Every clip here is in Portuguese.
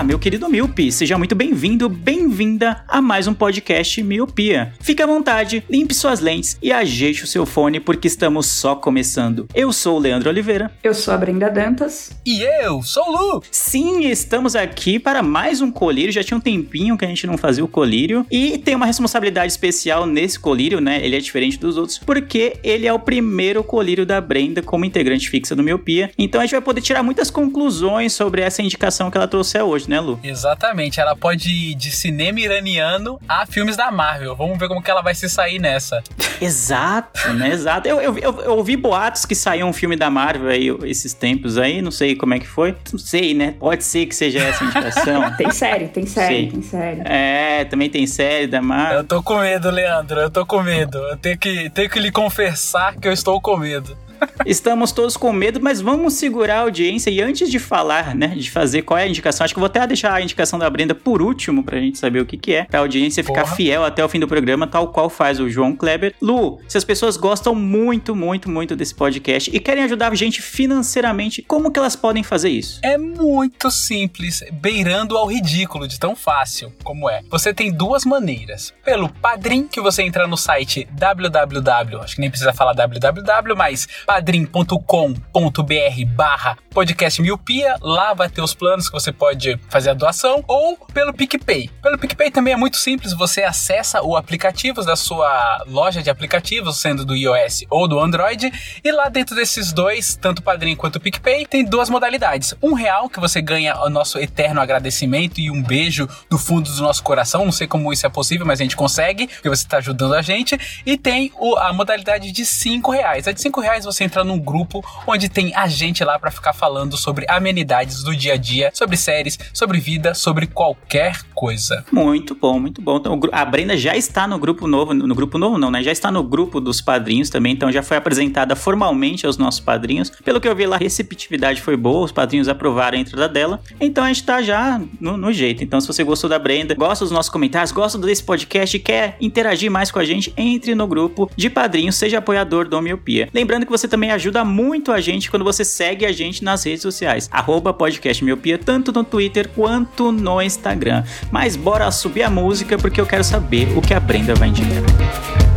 Olá, meu querido Miopi, seja muito bem-vindo, bem-vinda a mais um podcast Miopia. Fique à vontade, limpe suas lentes e ajeite o seu fone porque estamos só começando. Eu sou o Leandro Oliveira. Eu sou a Brenda Dantas. E eu sou o Lu. Sim, estamos aqui para mais um colírio. Já tinha um tempinho que a gente não fazia o colírio e tem uma responsabilidade especial nesse colírio, né? Ele é diferente dos outros porque ele é o primeiro colírio da Brenda como integrante fixa do Miopia. Então a gente vai poder tirar muitas conclusões sobre essa indicação que ela trouxe hoje, né, Lu? Exatamente. Ela pode ir de cinema iraniano a filmes da Marvel. Vamos ver como que ela vai se sair nessa. Exato, né? Exato. Eu, eu, eu, eu, ouvi boatos que saiu um filme da Marvel aí esses tempos aí, não sei como é que foi. Não sei, né? Pode ser que seja essa indicação. tem série, tem série, tem série. É, também tem série da Marvel. Eu tô com medo, Leandro. Eu tô com medo. Eu tenho que, tenho que lhe confessar que eu estou com medo. Estamos todos com medo, mas vamos segurar a audiência. E antes de falar, né, de fazer qual é a indicação, acho que vou até deixar a indicação da Brenda por último, pra gente saber o que, que é, pra audiência ficar Porra. fiel até o fim do programa, tal qual faz o João Kleber. Lu, se as pessoas gostam muito, muito, muito desse podcast e querem ajudar a gente financeiramente, como que elas podem fazer isso? É muito simples, beirando ao ridículo, de tão fácil como é. Você tem duas maneiras. Pelo Padrim, que você entra no site www, acho que nem precisa falar www, mas padrim.com.br barra podcast miopia. Lá vai ter os planos que você pode fazer a doação. Ou pelo PicPay. Pelo PicPay também é muito simples. Você acessa o aplicativo da sua loja de aplicativos, sendo do iOS ou do Android. E lá dentro desses dois, tanto Padrim quanto o PicPay, tem duas modalidades. Um real que você ganha o nosso eterno agradecimento e um beijo do fundo do nosso coração. Não sei como isso é possível, mas a gente consegue, porque você está ajudando a gente. E tem o, a modalidade de cinco reais. A de cinco reais você você entra num grupo onde tem a gente lá para ficar falando sobre amenidades do dia a dia, sobre séries, sobre vida, sobre qualquer coisa. Muito bom, muito bom. Então, a Brenda já está no grupo novo, no grupo novo não, né? Já está no grupo dos padrinhos também, então já foi apresentada formalmente aos nossos padrinhos. Pelo que eu vi lá, a receptividade foi boa, os padrinhos aprovaram a entrada dela. Então a gente tá já no, no jeito. Então, se você gostou da Brenda, gosta dos nossos comentários, gosta desse podcast quer interagir mais com a gente, entre no grupo de padrinhos, seja apoiador do Miopia. Lembrando que você também ajuda muito a gente quando você segue a gente nas redes sociais. Arroba podcast miopia, tanto no Twitter quanto no Instagram. Mas bora subir a música porque eu quero saber o que a Brenda vai indicar.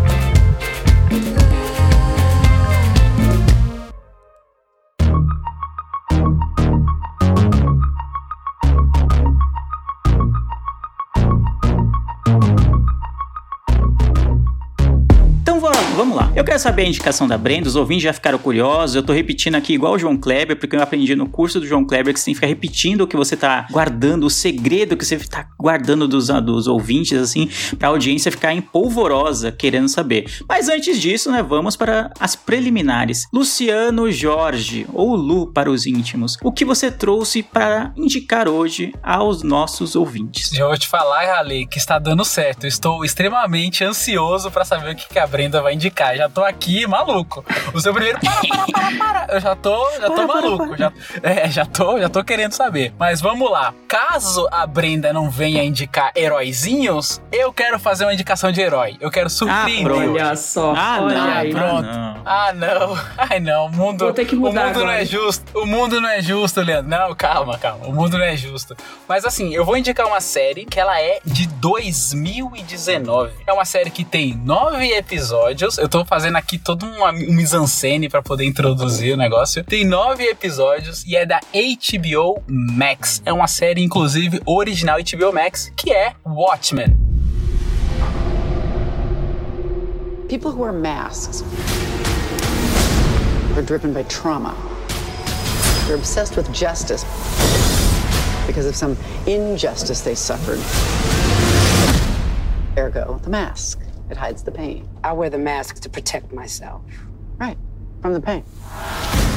Eu quero saber a indicação da Brenda, os ouvintes já ficaram curiosos, eu tô repetindo aqui igual o João Kleber, porque eu aprendi no curso do João Kleber que você tem que ficar repetindo o que você tá guardando, o segredo que você tá guardando dos, dos ouvintes, assim, pra audiência ficar empolvorosa, querendo saber. Mas antes disso, né, vamos para as preliminares. Luciano Jorge, ou Lu para os íntimos, o que você trouxe para indicar hoje aos nossos ouvintes? Já vou te falar, Ale, que está dando certo. Eu estou extremamente ansioso para saber o que a Brenda vai indicar. Já tô aqui maluco. O seu primeiro. Para, para, para, para. Eu já tô, já tô maluco. Já, é, já tô, já tô querendo saber. Mas vamos lá. Caso a Brenda não venha indicar heróizinhos, eu quero fazer uma indicação de herói. Eu quero surpreender. Ah, olha só. Ah, olha não, aí. Pronto. Não. Ah, não. Ai, não. O mundo, Vou ter que mudar o mundo agora. não é justo. O mundo não é justo, Leandro. Não, calma, calma. O mundo não é justo. Mas assim, eu vou indicar uma série que ela é de 2019. É uma série que tem nove episódios. Eu tô fazendo aqui todo um, um mise-en-scène pra poder introduzir o negócio. Tem nove episódios e é da HBO Max. É uma série, inclusive, original HBO Max, que é Watchmen. People who wear masks are driven by trauma. They're obsessed with justice because of some injustice they suffered. Ergo, the mask. It hides the pain. I wear the mask to protect myself. Right. From the pain.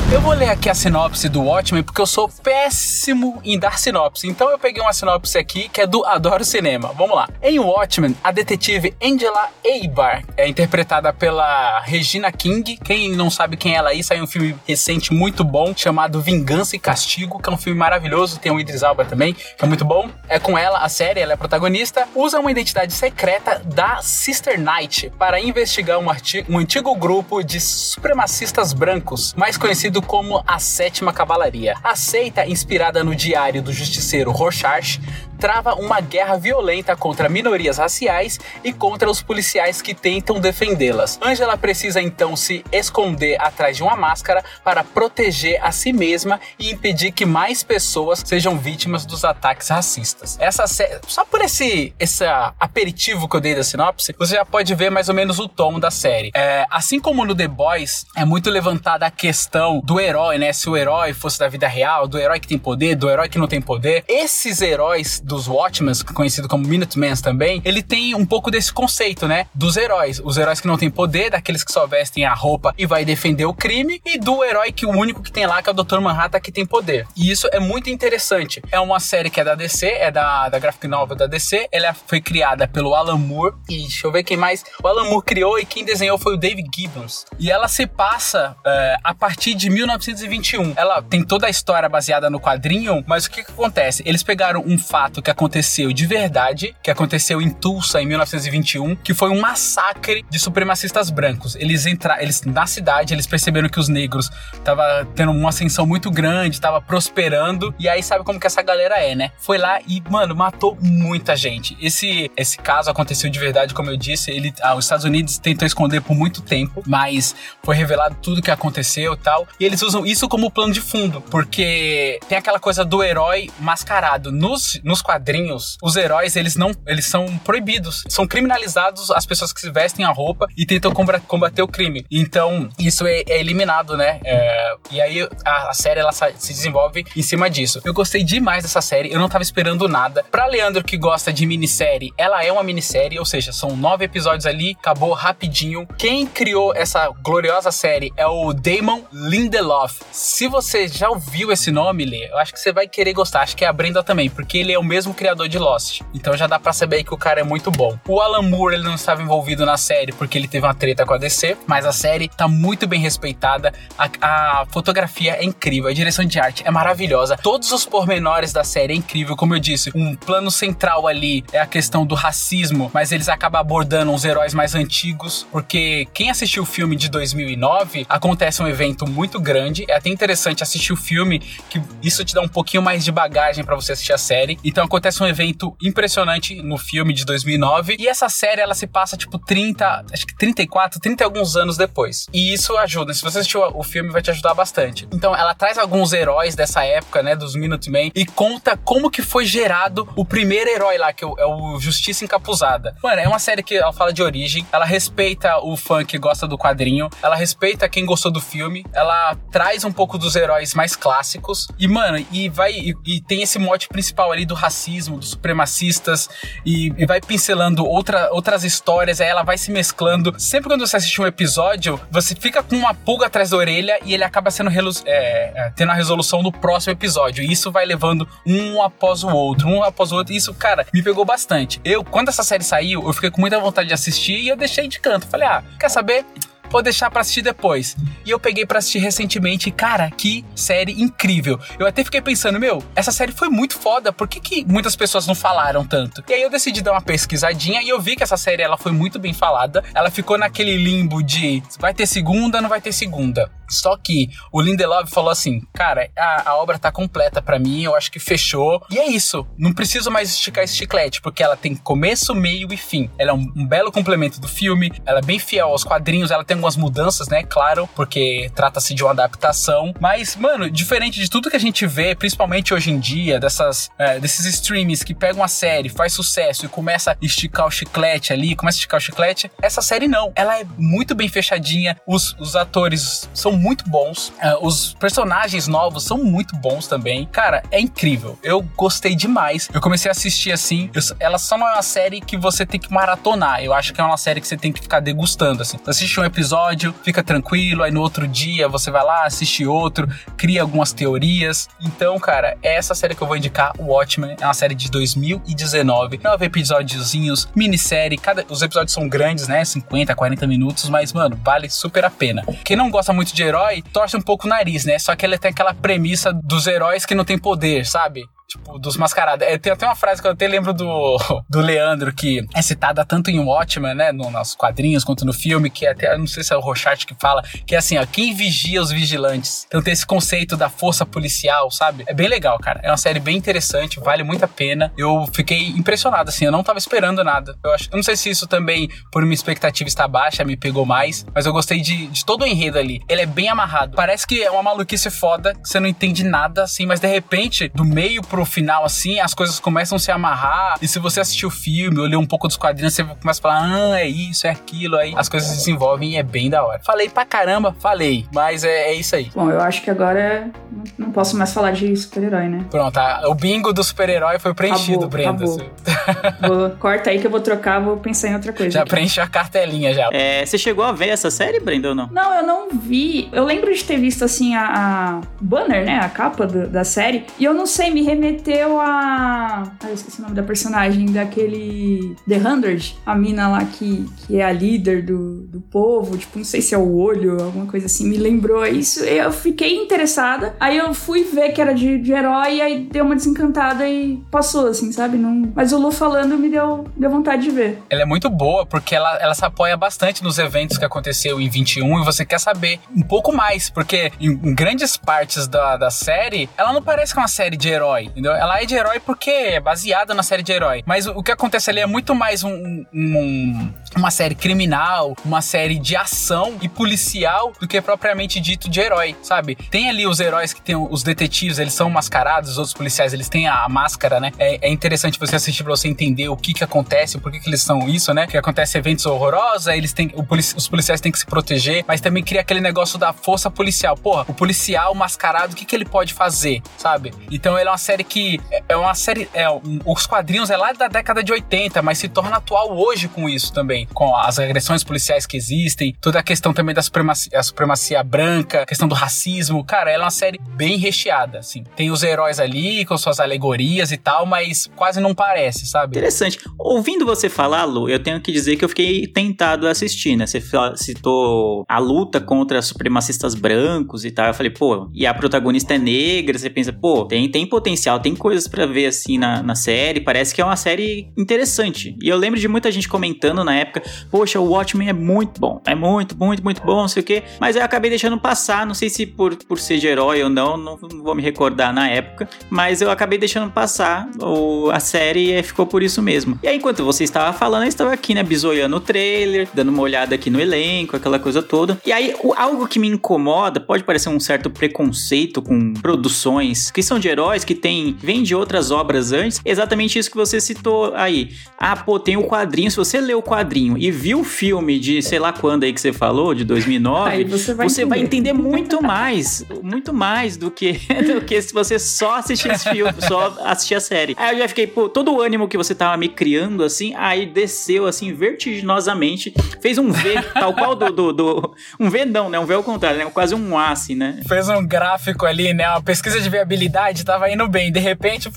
Eu vou ler aqui a sinopse do Watchmen porque eu sou péssimo em dar sinopse. Então eu peguei uma sinopse aqui que é do Adoro Cinema. Vamos lá. Em Watchmen, a detetive Angela Eibar é interpretada pela Regina King. Quem não sabe quem é ela aí, saiu um filme recente muito bom chamado Vingança e Castigo, que é um filme maravilhoso. Tem o Idris Alba também, que é muito bom. É com ela a série, ela é protagonista. Usa uma identidade secreta da Sister Knight para investigar um, um antigo grupo de supremacistas brancos, mais conhecido como a Sétima Cavalaria. A seita, inspirada no diário do justiceiro Rorschach, trava uma guerra violenta contra minorias raciais e contra os policiais que tentam defendê-las. Angela precisa então se esconder atrás de uma máscara para proteger a si mesma e impedir que mais pessoas sejam vítimas dos ataques racistas. Essa série, só por esse, esse aperitivo que eu dei da sinopse, você já pode ver mais ou menos o tom da série. É, assim como no The Boys, é muito levantada a questão do herói, né? Se o herói fosse da vida real, do herói que tem poder, do herói que não tem poder. Esses heróis dos Watchmen, conhecido como Minutemen também, ele tem um pouco desse conceito, né? Dos heróis. Os heróis que não têm poder, daqueles que só vestem a roupa e vai defender o crime, e do herói que o único que tem lá, que é o Dr. Manhattan, que tem poder. E isso é muito interessante. É uma série que é da DC, é da, da graphic novel da DC. Ela foi criada pelo Alan Moore. E deixa eu ver quem mais. O Alan Moore criou e quem desenhou foi o David Gibbons. E ela se passa é, a partir de 1921. Ela tem toda a história baseada no quadrinho, mas o que, que acontece? Eles pegaram um fato que aconteceu de verdade, que aconteceu em Tulsa em 1921, que foi um massacre de supremacistas brancos. Eles entraram, eles na cidade, eles perceberam que os negros tava tendo uma ascensão muito grande, tava prosperando, e aí sabe como que essa galera é, né? Foi lá e, mano, matou muita gente. Esse esse caso aconteceu de verdade, como eu disse, ele ah, os Estados Unidos tentou esconder por muito tempo, mas foi revelado tudo que aconteceu tal. E eles usam isso como plano de fundo, porque tem aquela coisa do herói mascarado nos, nos quadrinhos, os heróis, eles não, eles são proibidos, são criminalizados as pessoas que se vestem a roupa e tentam combater o crime. Então, isso é, é eliminado, né? É, e aí a, a, série ela se desenvolve em cima disso. Eu gostei demais dessa série, eu não tava esperando nada. Pra Leandro que gosta de minissérie, ela é uma minissérie, ou seja, são nove episódios ali, acabou rapidinho. Quem criou essa gloriosa série é o Damon Lindelof. Se você já ouviu esse nome, Lê, eu acho que você vai querer gostar. Acho que é a Brenda também, porque ele é o mesmo mesmo criador de Lost. Então já dá para saber que o cara é muito bom. O Alan Moore ele não estava envolvido na série porque ele teve uma treta com a DC, mas a série tá muito bem respeitada. A, a fotografia é incrível, a direção de arte é maravilhosa. Todos os pormenores da série é incrível, como eu disse. Um plano central ali é a questão do racismo, mas eles acabam abordando os heróis mais antigos, porque quem assistiu o filme de 2009 acontece um evento muito grande. É até interessante assistir o filme, que isso te dá um pouquinho mais de bagagem para você assistir a série. Então acontece um evento impressionante no filme de 2009 e essa série ela se passa tipo 30, acho que 34, 30 e alguns anos depois. E isso ajuda, se você assistiu o filme vai te ajudar bastante. Então ela traz alguns heróis dessa época, né, dos Minutemen e conta como que foi gerado o primeiro herói lá, que é o Justiça Encapuzada. Mano, é uma série que ela fala de origem, ela respeita o fã que gosta do quadrinho, ela respeita quem gostou do filme, ela traz um pouco dos heróis mais clássicos e, mano, e vai e, e tem esse mote principal ali do racismo racismo, dos supremacistas e, e, vai pincelando outra, outras histórias, aí ela vai se mesclando. Sempre quando você assiste um episódio, você fica com uma pulga atrás da orelha e ele acaba sendo é, é, tendo a resolução no próximo episódio. E isso vai levando um após o outro, um após o outro. E isso, cara, me pegou bastante. Eu, quando essa série saiu, eu fiquei com muita vontade de assistir e eu deixei de canto. Falei, ah, quer saber? Vou deixar para assistir depois. E eu peguei para assistir recentemente, cara, que série incrível. Eu até fiquei pensando, meu, essa série foi muito foda, por que, que muitas pessoas não falaram tanto? E aí eu decidi dar uma pesquisadinha e eu vi que essa série ela foi muito bem falada. Ela ficou naquele limbo de vai ter segunda, não vai ter segunda. Só que o Lindelof falou assim: Cara, a, a obra tá completa para mim, eu acho que fechou. E é isso. Não preciso mais esticar esse chiclete, porque ela tem começo, meio e fim. Ela é um, um belo complemento do filme, ela é bem fiel aos quadrinhos, ela tem algumas mudanças, né? Claro, porque trata-se de uma adaptação. Mas, mano, diferente de tudo que a gente vê, principalmente hoje em dia, dessas, é, desses streams que pegam a série, faz sucesso e começa a esticar o chiclete ali, começa a esticar o chiclete, essa série não. Ela é muito bem fechadinha, os, os atores são muito bons. Uh, os personagens novos são muito bons também. Cara, é incrível. Eu gostei demais. Eu comecei a assistir assim. Eu, ela só não é uma série que você tem que maratonar. Eu acho que é uma série que você tem que ficar degustando, assim. Assiste um episódio episódio, fica tranquilo, aí no outro dia você vai lá, assiste outro, cria algumas teorias. Então, cara, essa série que eu vou indicar, o Watchmen, é uma série de 2019, nove episódiozinhos, minissérie, cada os episódios são grandes, né, 50, 40 minutos, mas mano, vale super a pena. Quem não gosta muito de herói, torce um pouco o nariz, né? Só que ele tem aquela premissa dos heróis que não tem poder, sabe? Tipo, dos mascarados. É, tem até uma frase que eu até lembro do, do Leandro, que é citada tanto em Watchmen, né? No, nos quadrinhos quanto no filme, que é até, não sei se é o Rochart que fala, que é assim, ó, quem vigia os vigilantes? Então tem esse conceito da força policial, sabe? É bem legal, cara. É uma série bem interessante, vale muito a pena. Eu fiquei impressionado, assim, eu não tava esperando nada. Eu acho, eu não sei se isso também, por minha expectativa estar baixa, me pegou mais, mas eu gostei de, de todo o enredo ali. Ele é bem amarrado. Parece que é uma maluquice foda, que você não entende nada, assim, mas de repente, do meio pro final, assim, as coisas começam a se amarrar. E se você assistir o filme ou ler um pouco dos quadrinhos, você começa a falar, ah, é isso, é aquilo. Aí as coisas se desenvolvem e é bem da hora. Falei pra caramba, falei, mas é, é isso aí. Bom, eu acho que agora não posso mais falar de super-herói, né? Pronto, tá. o bingo do super-herói foi preenchido, acabou, Brenda. Acabou. vou, corta aí que eu vou trocar, vou pensar em outra coisa. Já preenche a cartelinha já. É, você chegou a ver essa série, Brenda, ou não? Não, eu não vi. Eu lembro de ter visto, assim, a, a banner, né? A capa do, da série. E eu não sei, me remeteu a. Ah, eu esqueci o nome da personagem, daquele The Hundred, a mina lá que, que é a líder do, do povo, tipo, não sei se é o olho, alguma coisa assim, me lembrou isso. Eu fiquei interessada, aí eu fui ver que era de, de herói, aí deu uma desencantada e passou, assim, sabe? Não... Mas o Lu falando me deu, deu vontade de ver. Ela é muito boa, porque ela, ela se apoia bastante nos eventos que aconteceu em 21 e você quer saber um pouco mais, porque em, em grandes partes da, da série, ela não parece que é uma série de herói, entendeu? Ela é de herói porque é baseada na série de herói. Mas o, que acontece ali é muito mais um, um, uma série criminal, uma série de ação e policial do que propriamente dito de herói, sabe? Tem ali os heróis que tem os detetives, eles são mascarados, os outros policiais, eles têm a, a máscara, né? É, é, interessante você assistir pra você entender o que que acontece, por que que eles são isso, né? Que acontece eventos horrorosos, eles têm, polici os policiais têm que se proteger, mas também cria aquele negócio da força policial. Porra, o policial mascarado, o que que ele pode fazer, sabe? Então ele é uma série que é, uma série. É, os quadrinhos é lá da década de 80, mas se torna atual hoje com isso também. Com as agressões policiais que existem, toda a questão também da supremacia, supremacia branca, questão do racismo. Cara, ela é uma série bem recheada, assim. Tem os heróis ali com suas alegorias e tal, mas quase não parece, sabe? Interessante. Ouvindo você falar, Lu, eu tenho que dizer que eu fiquei tentado a assistir, né? Você citou a luta contra supremacistas brancos e tal. Eu falei, pô, e a protagonista é negra. Você pensa, pô, tem, tem potencial, tem coisas para ver assim na, na série. Parece que é uma série interessante. E eu lembro de muita gente comentando na época: Poxa, o Watchmen é muito bom. É muito, muito, muito bom, não sei o quê. Mas eu acabei deixando passar. Não sei se por, por ser de herói ou não, não, não vou me recordar na época. Mas eu acabei deixando passar o, a série e ficou por isso mesmo. E aí, enquanto você estava falando, eu estava aqui, né, bisoiando o trailer, dando uma olhada aqui no elenco, aquela coisa toda. E aí, o, algo que me incomoda, pode parecer um certo preconceito com produções que são de heróis, que tem, vem de outras obras antes, exatamente isso que você citou aí. Ah, pô, tem o quadrinho. Se você lê o quadrinho e viu o filme de sei lá quando aí que você falou, de 2009, aí você, vai, você entender. vai entender muito mais, muito mais do que, do que se você só assistir esse filme, só assistir a série. Aí eu já fiquei, pô, todo o ânimo que você tava me criando assim, aí desceu assim vertiginosamente, fez um V, tal qual do, do, do, um V não, né? Um V ao contrário, né? Quase um A assim, né? Fez um gráfico ali, né? Uma pesquisa de viabilidade tava indo bem, de repente,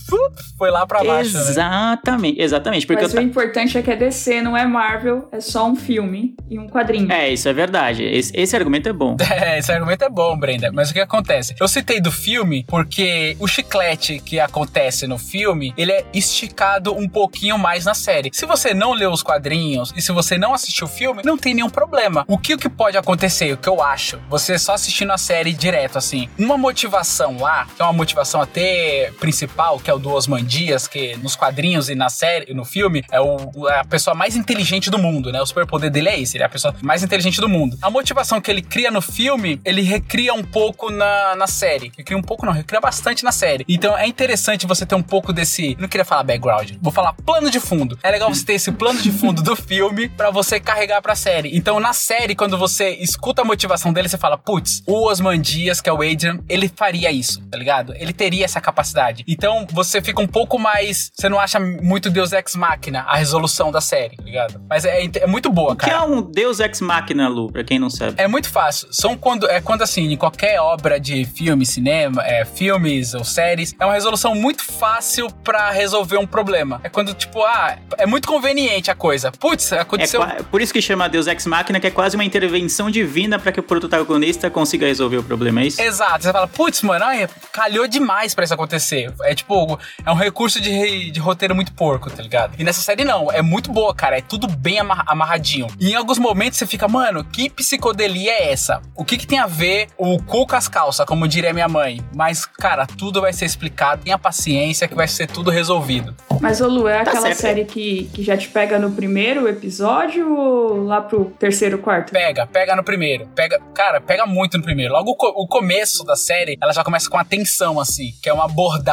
foi lá para baixo. Né? Exatamente, né? exatamente. Porque Mas o importante é que é DC, não é Marvel, é só um filme e um quadrinho. É, isso é verdade. Esse, esse argumento é bom. É, esse argumento é bom, Brenda. Mas o que acontece? Eu citei do filme porque o chiclete que acontece no filme, ele é esticado um pouquinho mais na série. Se você não leu os quadrinhos e se você não assistiu o filme, não tem nenhum problema. O que, o que pode acontecer, o que eu acho, você só assistindo a série direto, assim, uma motivação lá, que é uma motivação até principal, que é o do Osman Dias, que nos quadrinhos e na série, no filme, é, o, é a pessoa mais inteligente do mundo, né? O superpoder dele é esse, ele é a pessoa mais inteligente do mundo. A motivação que ele cria no filme, ele recria um pouco na, na série. Recria um pouco, não, recria bastante na série. Então é interessante você ter um pouco desse. Não queria falar background, vou falar plano de fundo. É legal você ter esse plano de fundo do filme para você carregar pra série. Então na série, quando você escuta a motivação dele, você fala: putz, o Osman Dias, que é o Adrian, ele faria isso, tá ligado? Ele teria essa capacidade verdade. Então você fica um pouco mais. Você não acha muito Deus Ex Machina a resolução da série, tá ligado? Mas é, é muito boa, O que é cara. um Deus Ex Machina, Lu, pra quem não sabe? É muito fácil. São quando é quando assim, em qualquer obra de filme, cinema, é, filmes ou séries, é uma resolução muito fácil pra resolver um problema. É quando tipo, ah, é muito conveniente a coisa. Putz, É aconteceu qua- por isso que chama Deus Ex Machina, que é quase uma intervenção divina pra que o protagonista consiga resolver o problema, é isso? Exato, você fala, putz, mano, ai, calhou demais pra isso acontecer. É tipo, é um recurso de, de roteiro muito porco, tá ligado? E nessa série não, é muito boa, cara, é tudo bem ama- amarradinho. E em alguns momentos você fica, mano, que psicodelia é essa? O que que tem a ver o cu com as calças, como diria minha mãe? Mas, cara, tudo vai ser explicado, tenha paciência que vai ser tudo resolvido. Mas, ô Lu, é Tá aquela certo. série que, que já te pega no primeiro episódio ou lá pro terceiro, quarto? Pega, pega no primeiro. Pega, cara, pega muito no primeiro. Logo o, co- o começo da série, ela já começa com a tensão, assim, que é uma abordagem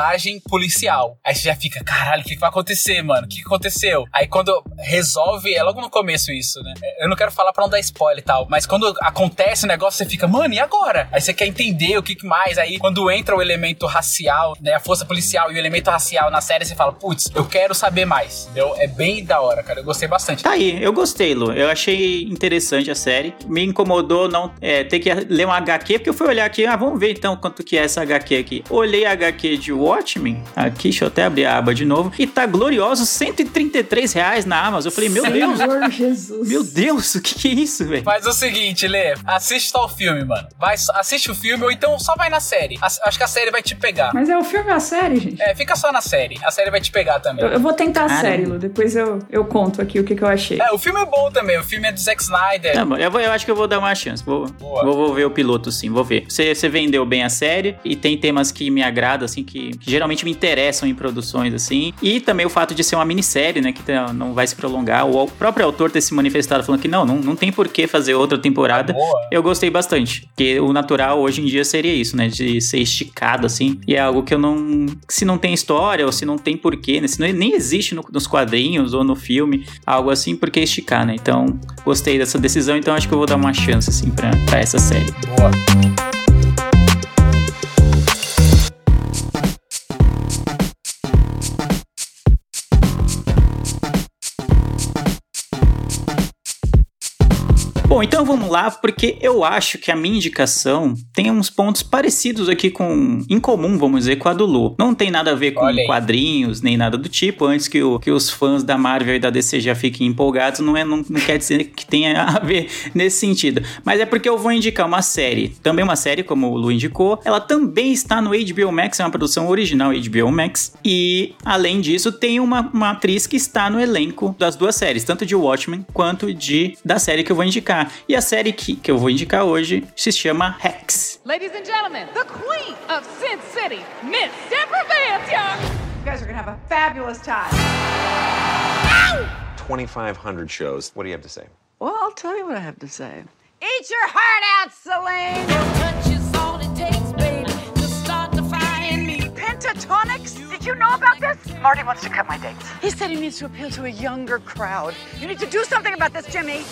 policial. Aí você já fica, caralho, o que, que vai acontecer, mano? O que, que aconteceu? Aí quando resolve, é logo no começo isso, né? Eu não quero falar pra não dar spoiler e tal, mas quando acontece o negócio, você fica, mano, e agora? Aí você quer entender o que, que mais. Aí quando entra o elemento racial, né? A força policial e o elemento racial na série, você fala, putz, eu quero saber mais. Entendeu? É bem da hora, cara. Eu gostei bastante. Tá aí, eu gostei, Lu. Eu achei interessante a série. Me incomodou não é, ter que ler um HQ, porque eu fui olhar aqui, ah, vamos ver então quanto que é essa HQ aqui. Olhei a HQ de Watchmen, aqui, deixa eu até abrir a aba de novo, e tá glorioso, 133 reais na Amazon. Eu falei, meu Deus, Senhor Jesus. meu Deus, o que que é isso, velho? Faz o seguinte, Lê, assiste só o filme, mano. Vai, assiste o filme ou então só vai na série. Acho que a série vai te pegar. Mas é o filme ou a série, gente? É, fica só na série. A série vai te pegar também. Eu, eu vou tentar a Caramba. série, Lu. Depois eu, eu conto aqui o que, que eu achei. É, o filme é bom também. O filme é do Zack Snyder. Não, eu, vou- eu acho que eu vou dar uma chance. Vou, Boa. vou, vou ver o piloto, sim, vou ver. Você, você vendeu bem a série e tem temas que me agradam, assim, que, que geralmente me interessam em produções, assim. E também o fato de ser uma minissérie, né, que tá- não vai se prolongar. O próprio autor ter se manifestado falando que não, não, não tem por que fazer outra temporada. Eu gostei bastante. Porque o natural hoje em dia seria isso, né? De ser esticado, assim. E é algo que eu não. Se não tem história, ou se não tem porquê, né? Se não, nem existe no- nos quadrinhos ou no filme, algo assim, por que esticar, né? Então, gostei dessa decisão, então acho que eu vou dar uma chance, assim, pra, pra essa série. Boa. Bom, então vamos lá, porque eu acho que a minha indicação tem uns pontos parecidos aqui com. em comum, vamos dizer, com a do Lu. Não tem nada a ver com quadrinhos, nem nada do tipo. Antes que, o- que os fãs da Marvel e da DC já fiquem empolgados, não, é, não, não quer dizer que tenha a ver nesse sentido. Mas é porque eu vou indicar uma série. Também uma série, como o Lu indicou. Ela também está no HBO Max, é uma produção original HBO Max. E, além disso, tem uma, uma atriz que está no elenco das duas séries, tanto de Watchmen quanto de da série que eu vou indicar. E a série que, que eu vou indicar hoje se chama Rex. Ladies and gentlemen, the queen of Sin City, Miss Deborah Vance, y'all. You guys are gonna have a fabulous time. 2,500 shows. What do you have to say? Well, I'll tell you what I have to say. Eat your heart out, Celine. Pentatonics? Did you know about this? Marty wants to cut my dates. He said he needs to appeal to a younger crowd. You need to do something about this, Jimmy.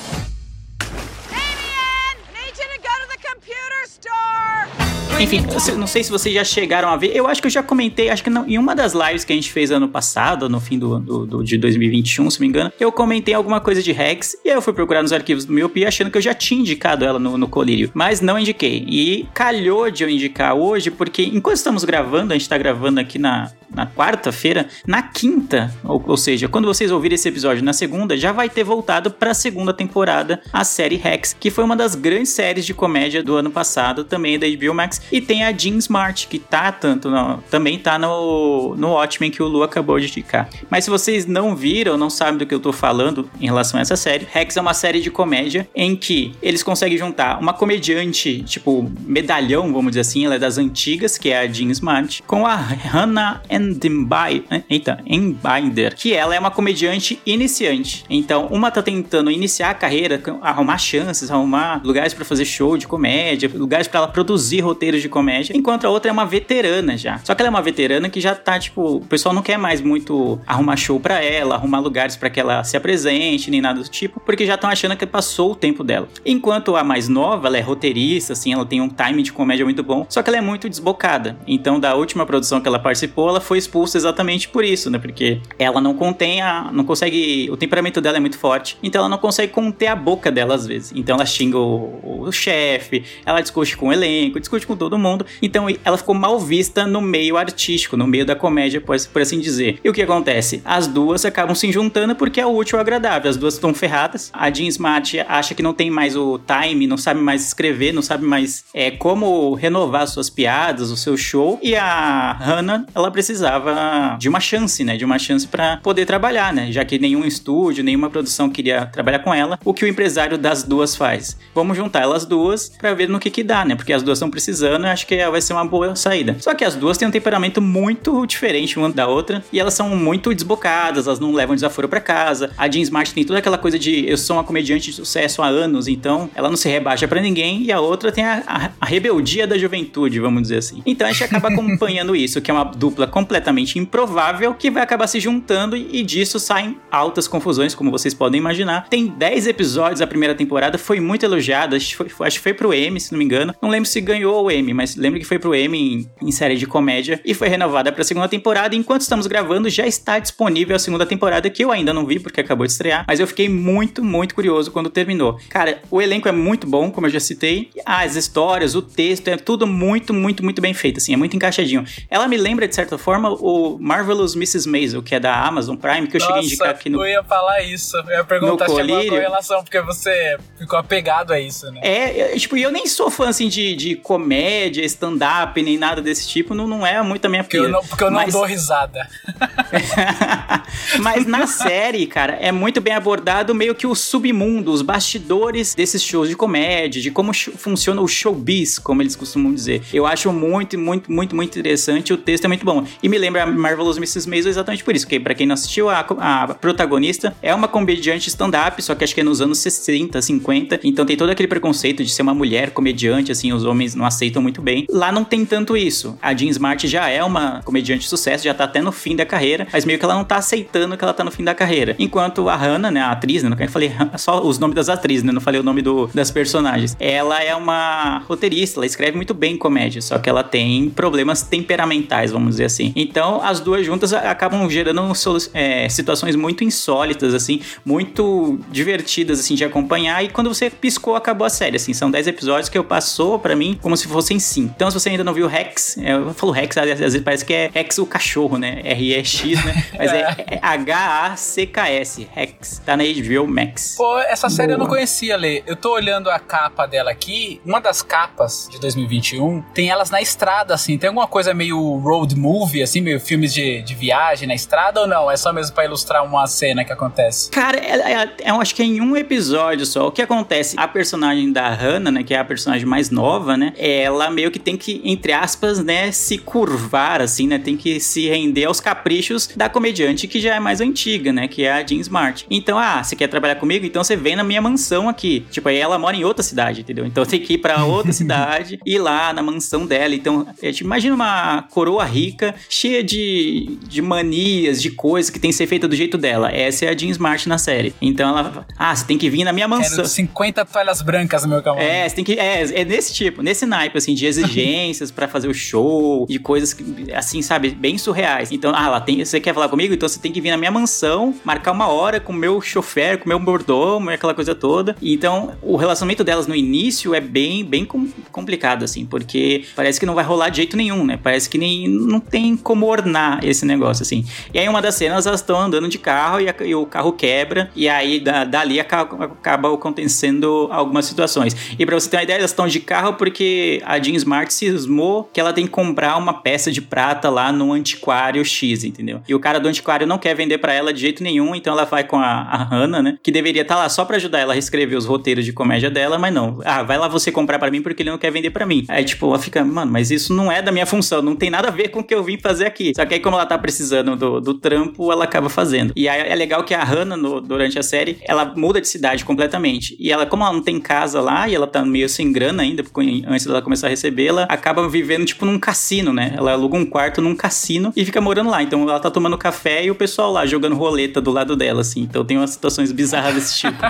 Damien! Need you to go to the computer store! Enfim, não sei se vocês já chegaram a ver. Eu acho que eu já comentei, acho que não, em uma das lives que a gente fez ano passado, no fim do, do- do- de 2021, se não me engano, eu comentei alguma coisa de Rex e aí eu fui procurar nos arquivos do Miopia achando que eu já tinha indicado ela no, no Colírio, mas não indiquei. E calhou de eu indicar hoje, porque enquanto estamos gravando, a gente tá gravando aqui na, na quarta-feira, na quinta, ou, ou seja, quando vocês ouvirem esse episódio na segunda, já vai ter voltado pra segunda temporada a série Rex, que foi uma das grandes séries de comédia do ano passado, também da HBO Max, e tem a Jean Smart, que tá tanto, no- também tá no, no Watchmen que o Lu acabou de indicar. Mas se vocês não viram, não sabem do que eu tô falando em relação a essa série, Rex é uma série de comédia em que eles conseguem juntar uma comediante, tipo, medalhão, vamos dizer assim, ela é das antigas, que é a Jean Smart, com a Hannah Endenby- eita, Embinder, que ela é uma comediante iniciante. Então, uma tá tentando iniciar a carreira, arrumar chances, arrumar lugares pra fazer show de comédia, lugares pra ela produzir roteiros de comédia, enquanto a outra é uma veterana já. Só que ela é uma veterana que já tá, tipo, o pessoal não quer mais muito arrumar show pra ela, arrumar lugares pra que ela se apresente, nem nada do tipo, porque já estão achando que passou o tempo dela. Enquanto a mais nova, ela é roteirista, assim, ela tem um time de comédia muito bom, só que ela é muito desbocada. Então, da última produção que ela participou, ela foi expulsa exatamente por isso, né? Porque ela não contém a. não consegue. O temperamento dela é muito forte, então ela não consegue conter a boca dela às vezes. Então ela xinga o, o chefe, ela discute com o elenco, discute com todo mundo. Então ela ficou mal vista no meio artístico, no meio da comédia, por, por assim dizer. E o que acontece? As duas acabam se juntando porque é o útil ao agradável. As duas estão ferradas. A Jean Smart acha que não tem mais o time, não sabe mais escrever, não sabe mais é, como renovar suas piadas, o seu show. E a Hannah, ela precisava de uma chance, né? De uma chance para poder trabalhar, né? Já que nenhum estúdio, nenhuma produção queria trabalhar com ela. O que o empresário das duas faz? Vamos juntar elas duas para ver no que que dá, né? Porque as duas estão precisando e acho que vai ser uma boa saída. Só que as duas têm um temperamento muito diferente uma da outra e elas são muito desbocadas, elas não levam desaforo para casa. A Jean Smart tem toda aquela coisa de eu sou uma comediante de sucesso há anos, então ela não se rebaixa para ninguém e a outra tem a, a, a rebeldia da juventude, vamos dizer assim. Então a gente acaba acompanhando isso, que é uma dupla completamente improvável que vai acabar se juntando e, disso saem altas confusões, como vocês podem imaginar. Tem 10 episódios a primeira temporada, foi muito elogiada, acho acho que foi pro Emmy, se não me engano. Não lembro se ganhou o Emmy, mas lembro que foi pro Emmy em, em série de comédia e foi renovada pra segunda temporada. Enquanto estamos gravando, já está disponível a segunda temporada, que eu ainda não vi porque acabou de estrear, mas eu fiquei muito, muito curioso quando terminou. Cara, o elenco é muito bom, como eu já citei. As histórias, o texto, é tudo muito, muito, muito bem feito, assim, é muito encaixadinho. Ela me lembra, de certa forma, o Marvelous Mrs. Maisel, que é da Amazon Prime, que eu cheguei a indicar aqui no, eu ia falar isso. Eu ia perguntar se tinha Colírio. relação, porque você ficou apegado a isso, né? É, eu- tipo, e eu nem sou fã, assim, de, de comédia, stand-up, nem nada desse tipo, não, não é muito a minha Porque eu pira. não, porque eu não Mas- dou risada. Mas na série, cara, é muito bem abordado meio que o submundo, os bastidores desses shows de comédia, de como funciona o showbiz, como eles costumam dizer. Eu acho muito, muito, muito, muito interessante. O texto é muito bom. E me lembra Marvelous Mrs. Maisel exatamente por isso, porque pra quem não assistiu, a, a protagonista é uma comediante stand-up, só que acho que é nos anos 60, 50. Então tem todo aquele preconceito de ser uma mulher comediante, assim, os homens não aceitam muito bem. Lá não tem tanto isso. A Jean Smart já é uma comediante de sucesso, já tá até no fim da carreira, mas meio que ela não tá aceitando que ela tá no fim da carreira. Enquanto a Hannah, né, a atriz, né, eu falei só os nomes das atrizes, né, não falei o nome do, das personagens. Ela é uma roteirista, ela escreve muito bem comédia, só que ela tem problemas temperamentais, vamos dizer assim. Então, as duas juntas acabam gerando é, situações muito insólitas, assim, muito divertidas, assim, de acompanhar. E quando você piscou, acabou a série, assim. São 10 episódios que eu passou pra mim como se fossem 5. Então, se você ainda não viu Rex, é, eu falo Rex, às vezes parece que é Rex o cachorro, né? R-E-X, né? Mas é, é H-A-C-K-S, Rex. Tá na HBO Max. Pô, essa série eu não Boa. conhecia, Lê. Eu tô olhando a capa dela aqui. Uma das capas de 2021 tem elas na estrada, assim. Tem alguma coisa meio road movie, assim, meio filmes de, de viagem na estrada ou não? É só mesmo pra ilustrar uma cena que acontece? Cara, é, é- é- eu acho que é em um episódio só. O que acontece? A personagem da Hannah, né, que é a personagem mais nova, né, ela meio que tem que, entre aspas, né, se curvar, assim, né, tem que se render aos caprichos da comediante que já é mais antiga, né, que é a Jean Smart. Então, ah, você quer trabalhar comigo? Então você vem na minha mansão aqui. Tipo, aí ela mora em outra cidade, entendeu? Então tem que ir pra outra cidade, ir lá na mansão dela. Então, é, tipo, imagina uma coroa rica, cheia de, de manias, de coisas que tem que ser feita do jeito dela. Essa é a Jean Smart na série. Então ela ah, você tem que vir na minha mansão. Quero 50 toalhas brancas, meu camarada. É, você tem que. É, é desse tipo, nesse naipe, assim, de exigências pra fazer o show, de coisas assim, sabe, bem surreais. Então, ah, ela tem. Você quer falar comigo? Então você tem que vir na minha mansão, marcar uma hora com o meu chofer, com o meu mordomo aquela coisa toda. Então, o relacionamento delas no início é bem, bem com- complicado, assim, porque parece que não vai rolar de jeito nenhum, né? Parece que nem. Não tem como ornar esse negócio, assim. E aí, uma das cenas, elas estão andando de carro e, a- e o carro quebra, e aí da- dali acaba, acaba acontecendo algumas situações. E pra você ter uma ideia, elas estão de carro porque a Jean Smart cismou que ela tem que comprar uma peça de prata lá no antiquário X, entendeu? E o cara do antiquário não quer vender para ela de jeito nenhum, então ela vai com a, a Hannah, né? Que deveria estar tá lá só para ajudar ela a reescrever os roteiros de comédia dela, mas não. Ah, vai lá você comprar para mim porque ele não quer vender para mim. Aí, tipo, ela fica, mano, mas isso não é da minha função, não tem nada a ver com o que eu vim fazer aqui. Só que aí, como ela tá precisando do, do trampo, ela acaba fazendo. E aí é legal que a Hannah, no, durante a série, ela muda de cidade completamente. E ela, como ela não tem casa lá e ela tá meio sem grana ainda, porque antes dela começar a receber, ela acaba vivendo, tipo, num cassino, né? Ela aluga um quarto num cassino e fica morando lá. Então ela tá tomando café e o pessoal lá jogando roleta do lado dela, assim. Então tem umas situações bizarras desse tipo.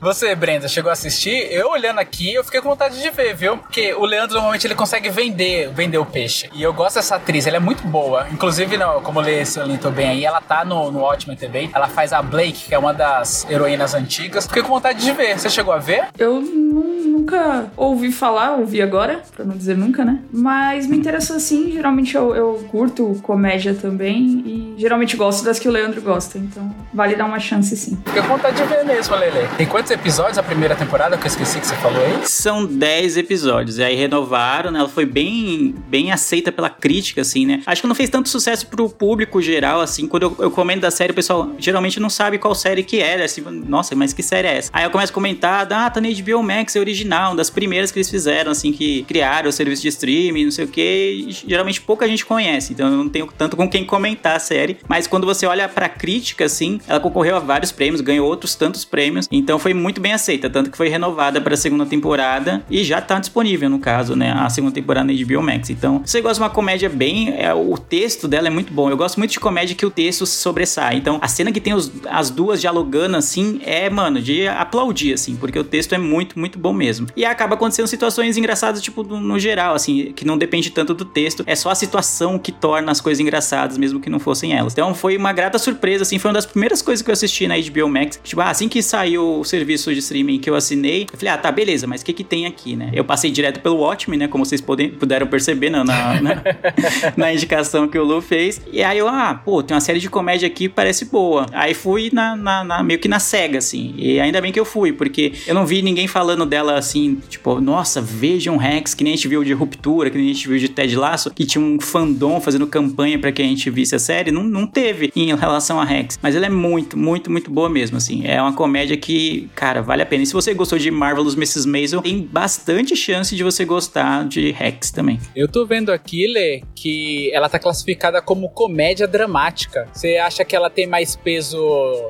Você, Brenda, chegou a assistir? Eu olhando aqui, eu fiquei com vontade de ver, viu? Porque o Leandro normalmente ele consegue vender, vender o peixe. E eu gosto dessa atriz, ela é muito boa. Inclusive, não, como Lê tô bem aí, ela tá no, no Watchmen também. Ela faz a Blake, que é uma das heroínas antigas. Fiquei com vontade de ver. Você chegou a ver? Eu nunca ouvi falar, ouvi agora, pra não dizer nunca, né? Mas me interessou assim. Geralmente eu, eu curto comédia também e geralmente gosto das que o Leandro gosta. Então vale dar uma chance sim. Fiquei com vontade de ver mesmo, Lele. Tem quantos episódios a primeira temporada que eu esqueci que você falou aí? São 10 episódios. E aí renovaram, né? Ela foi bem, bem aceita pela crítica, assim, né? Acho que não fez tanto sucesso pro público geral, assim. Quando eu, eu comento da série, o pessoal geralmente não sabe qual série que é. Assim, nossa, mas que série é essa? Aí eu começo a comentar, ah, tá na HBO Max, é original, uma das primeiras que eles fizeram, assim, que criaram o serviço de streaming, não sei o que. Geralmente pouca gente conhece, então eu não tenho tanto com quem comentar a série. Mas quando você olha pra crítica, assim, ela concorreu a vários prêmios, ganhou outros tantos prêmios, então foi muito bem aceita, tanto que foi renovada para a segunda temporada e já tá disponível, no caso, né, a segunda temporada na HBO Max. Então, você gosta de uma comédia bem, é, o texto dela é muito bom. Eu gosto muito de comédia que o texto se sobressai. Então, a cena que tem os, as duas dialogando assim é, mano, de aplaudir assim, porque o texto é muito, muito bom mesmo. E acaba acontecendo situações engraçadas tipo no, no geral, assim, que não depende tanto do texto, é só a situação que torna as coisas engraçadas, mesmo que não fossem elas. Então, foi uma grata surpresa, assim, foi uma das primeiras coisas que eu assisti na HBO Max. Tipo, ah, assim que saiu o serviço de streaming que eu assinei, eu falei, ah, tá, beleza, mas o que que tem aqui, né? Eu passei direto pelo Watchmen, né? Como vocês podem, puderam perceber na, na, na, na, indicação que o Lu fez. E aí eu, ah, pô, tem uma série de comédia aqui que parece boa. Aí fui na, na, na, meio que na cega, assim. E ainda bem que eu fui, porque eu não vi ninguém falando dela assim, tipo, nossa, vejam Rex, que nem a gente viu de Ruptura, que nem a gente viu de Ted Lasso, que tinha um fandom fazendo campanha para que a gente visse a série. Não, não teve em relação a Rex. Mas ela é muito, muito, muito boa mesmo, assim. É uma comédia que, cara, vale a pena. E se você gostou de Marvelous Mrs. Maisel, tem bastante chance de você gostar de Rex também. Eu tô vendo aqui, Lê, que ela tá classificada como comédia dramática. Você acha que ela tem mais peso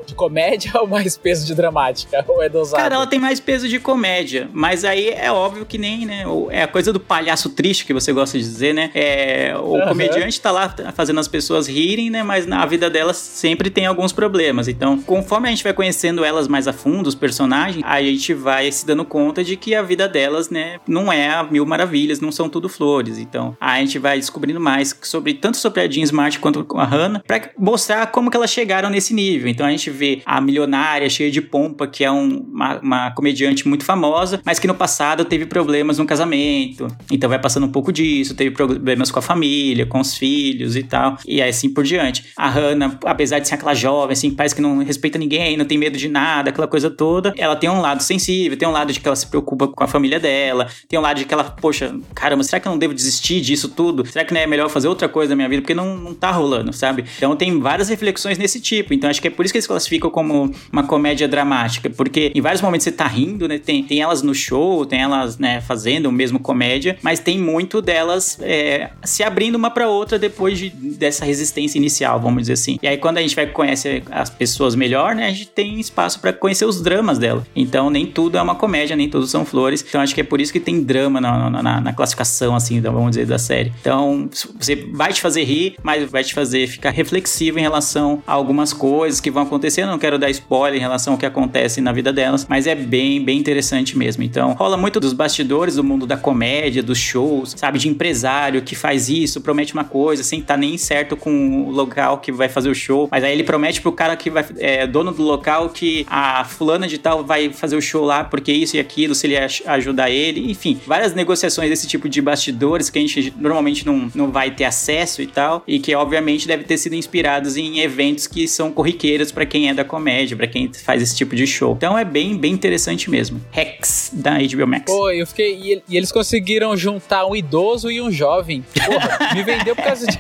de comédia ou mais peso de dramática? Ou é dosado? Cara, ela tem mais peso de comédia, mas aí é óbvio que nem, né? É a coisa do palhaço triste que você gosta de dizer, né? É, o uhum. comediante tá lá fazendo as pessoas rirem, né? Mas na vida delas sempre tem alguns problemas. Então, conforme a gente vai conhecendo elas mais a fundo, os personagens, a gente vai se dando conta de que a vida delas, né, não é a mil maravilhas, não são tudo flores. Então, a gente vai descobrindo mais sobre tanto sobre a Jean Smart quanto a Hannah, para mostrar como que elas chegaram nesse nível. Então, a gente vê a milionária cheia de pompa, que é um, uma, uma comediante muito famosa, mas que no passado teve problemas no casamento. Então, vai passando um pouco disso, teve problemas com a família, com os filhos e tal, e assim por diante. A Hannah, apesar de ser aquela jovem, assim, parece que não respeita ninguém, não tem medo de nada, aquela coisa toda, ela tem um lado sensível, tem um lado de que ela se preocupa com a família dela, tem um lado de que ela, poxa, caramba, será que eu não devo desistir disso tudo? Será que não é melhor fazer outra coisa na minha vida? Porque não, não tá rolando, sabe? Então tem várias reflexões nesse tipo. Então acho que é por isso que eles classificam como uma comédia dramática, porque em vários momentos você tá rindo, né? Tem, tem elas no show, tem elas, né, fazendo o mesmo comédia, mas tem muito delas é, se abrindo uma para outra depois de, dessa resistência inicial, vamos dizer assim. E aí quando a gente vai conhecer as pessoas melhor, né, a gente tem espaço para conhecer os dramas dela. Então nem tudo é uma comédia, nem tudo são flores. Então acho que é por isso que tem drama na, na, na classificação, assim, então, vamos dizer, da série. Então você vai te fazer rir, mas vai te fazer ficar reflexivo em relação a algumas coisas que vão acontecer. Eu não quero dar spoiler em relação ao que acontece na vida delas, mas é bem, bem interessante mesmo. Então rola muito dos bastidores do mundo da comédia, dos shows, sabe, de empresário que faz isso, promete uma coisa sem estar tá nem certo com o local que vai fazer o show, mas aí ele promete pro cara que vai é dono do local que a fulana de tal vai fazer o show lá porque isso e aquilo, se ele ajudar ele, enfim, várias negociações desse tipo de bastidores que a gente normalmente não, não vai ter acesso e tal, e que obviamente deve ter sido inspirados em eventos que são corriqueiros para quem é da comédia, para quem faz esse tipo de show. Então é bem, bem interessante mesmo. Rex, da HBO Max. Pô, eu fiquei. E, e eles conseguiram juntar um idoso e um jovem. Porra, me vendeu por causa de.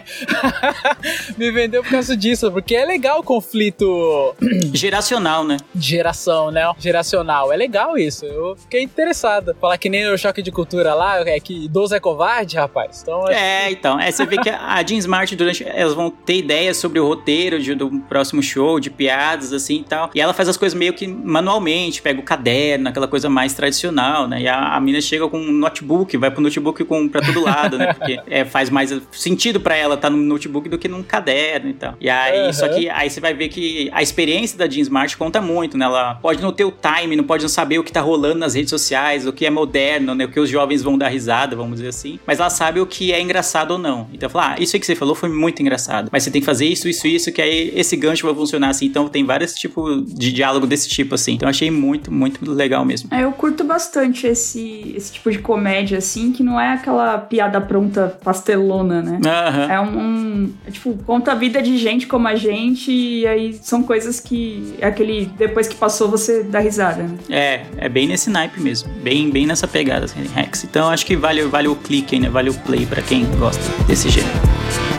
me vendeu por causa disso, porque é legal o conflito Geracional, né? geração, né? Geracional. É legal isso. Eu fiquei interessado. Falar que nem o choque de cultura lá, é que idoso é covarde, rapaz. Então, acho É, então. É, você vê que a Jean Smart, durante. Elas vão ter ideias sobre o roteiro de- do próximo show, de piadas, assim e tal. E ela faz as coisas meio que manualmente, pega o caderno, aquela coisa mais tradicional, né? E a, a mina chega com um notebook, vai pro notebook com, pra todo lado, né? Porque é, faz mais sentido pra ela estar no notebook do que num caderno e tal. E aí, Aham. só que aí você vai ver que a experiência da Jean Smart conta muito, né? Ela pode não ter o time, não pode não saber o que tá rolando nas redes sociais, o que é moderno, né? O que os jovens vão dar risada, vamos dizer assim. Mas ela sabe o que é engraçado ou não. Então, fala, ah, isso aí que você falou foi muito engraçado. Mas você tem que fazer isso, isso, isso, que aí esse gancho vai funcionar assim. Então, tem vários tipos de diálogo desse tipo, assim. Então, achei muito, muito legal mesmo. É, eu curto bastante esse, esse tipo de comédia, assim, que não é aquela piada pronta pastelona, né? Aham. É um, um- é tipo, conta a vida de gente como a gente, e aí são coisas que é aquele depois que passou você dá risada, né? É, é bem nesse naipe mesmo. Bem, bem nessa pegada, assim, Rex. Então, acho que vale, vale o clique né? Vale o play pra quem gosta desse gênero.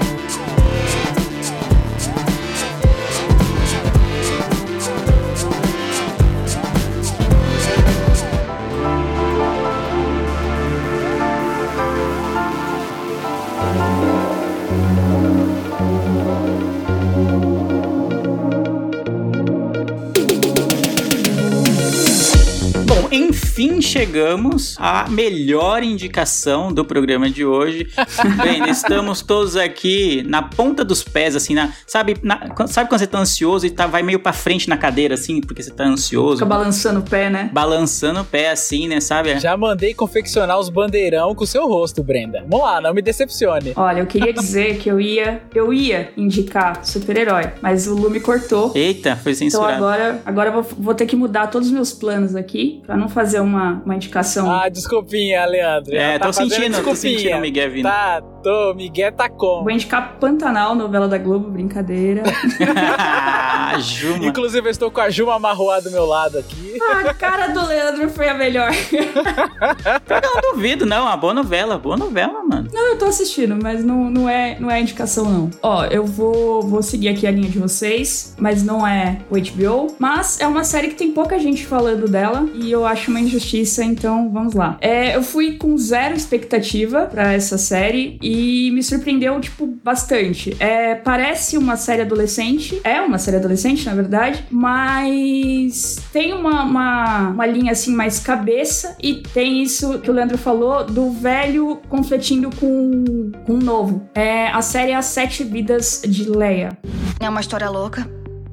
Chegamos à melhor indicação do programa de hoje. Bem, estamos todos aqui na ponta dos pés, assim, na, sabe, na- sabe quando você tá ansioso e tá, vai meio pra frente na cadeira, assim, porque você tá ansioso? Fica balançando o pé, né? Balançando o pé, assim, né, sabe? Já mandei confeccionar os bandeirão com o seu rosto, Brenda. Vamos lá, não me decepcione. Olha, eu queria dizer que eu ia, eu ia indicar super-herói, mas o Lu me cortou. Eita, foi Então censurado. agora, agora eu vou, vou ter que mudar todos os meus planos aqui pra não fazer uma, uma indicação. Ah, desculpinha, Leandro. É, tá tô sentindo, tô desculpinha. sentindo o Miguel vindo. Tá, tô, Miguel tá como? Vou indicar Pantanal, novela da Globo, brincadeira. Juma. Inclusive, eu estou com a Juma Marroá do meu lado aqui. a cara do Leandro foi a melhor. Eu não duvido, não. Uma boa novela, boa novela, mano. Não, eu tô assistindo, mas não, não, é, não é indicação, não. Ó, eu vou, vou seguir aqui a linha de vocês, mas não é o HBO. Mas é uma série que tem pouca gente falando dela e eu acho uma injustiça, então vamos lá. É, eu fui com zero expectativa pra essa série e me surpreendeu, tipo, bastante. É, parece uma série adolescente, é uma série adolescente, na verdade, mas tem uma, uma, uma linha assim mais cabeça e tem isso que o Leandro falou do velho confletindo com, com o novo. É, a série é As Sete Vidas de Leia. É uma história louca,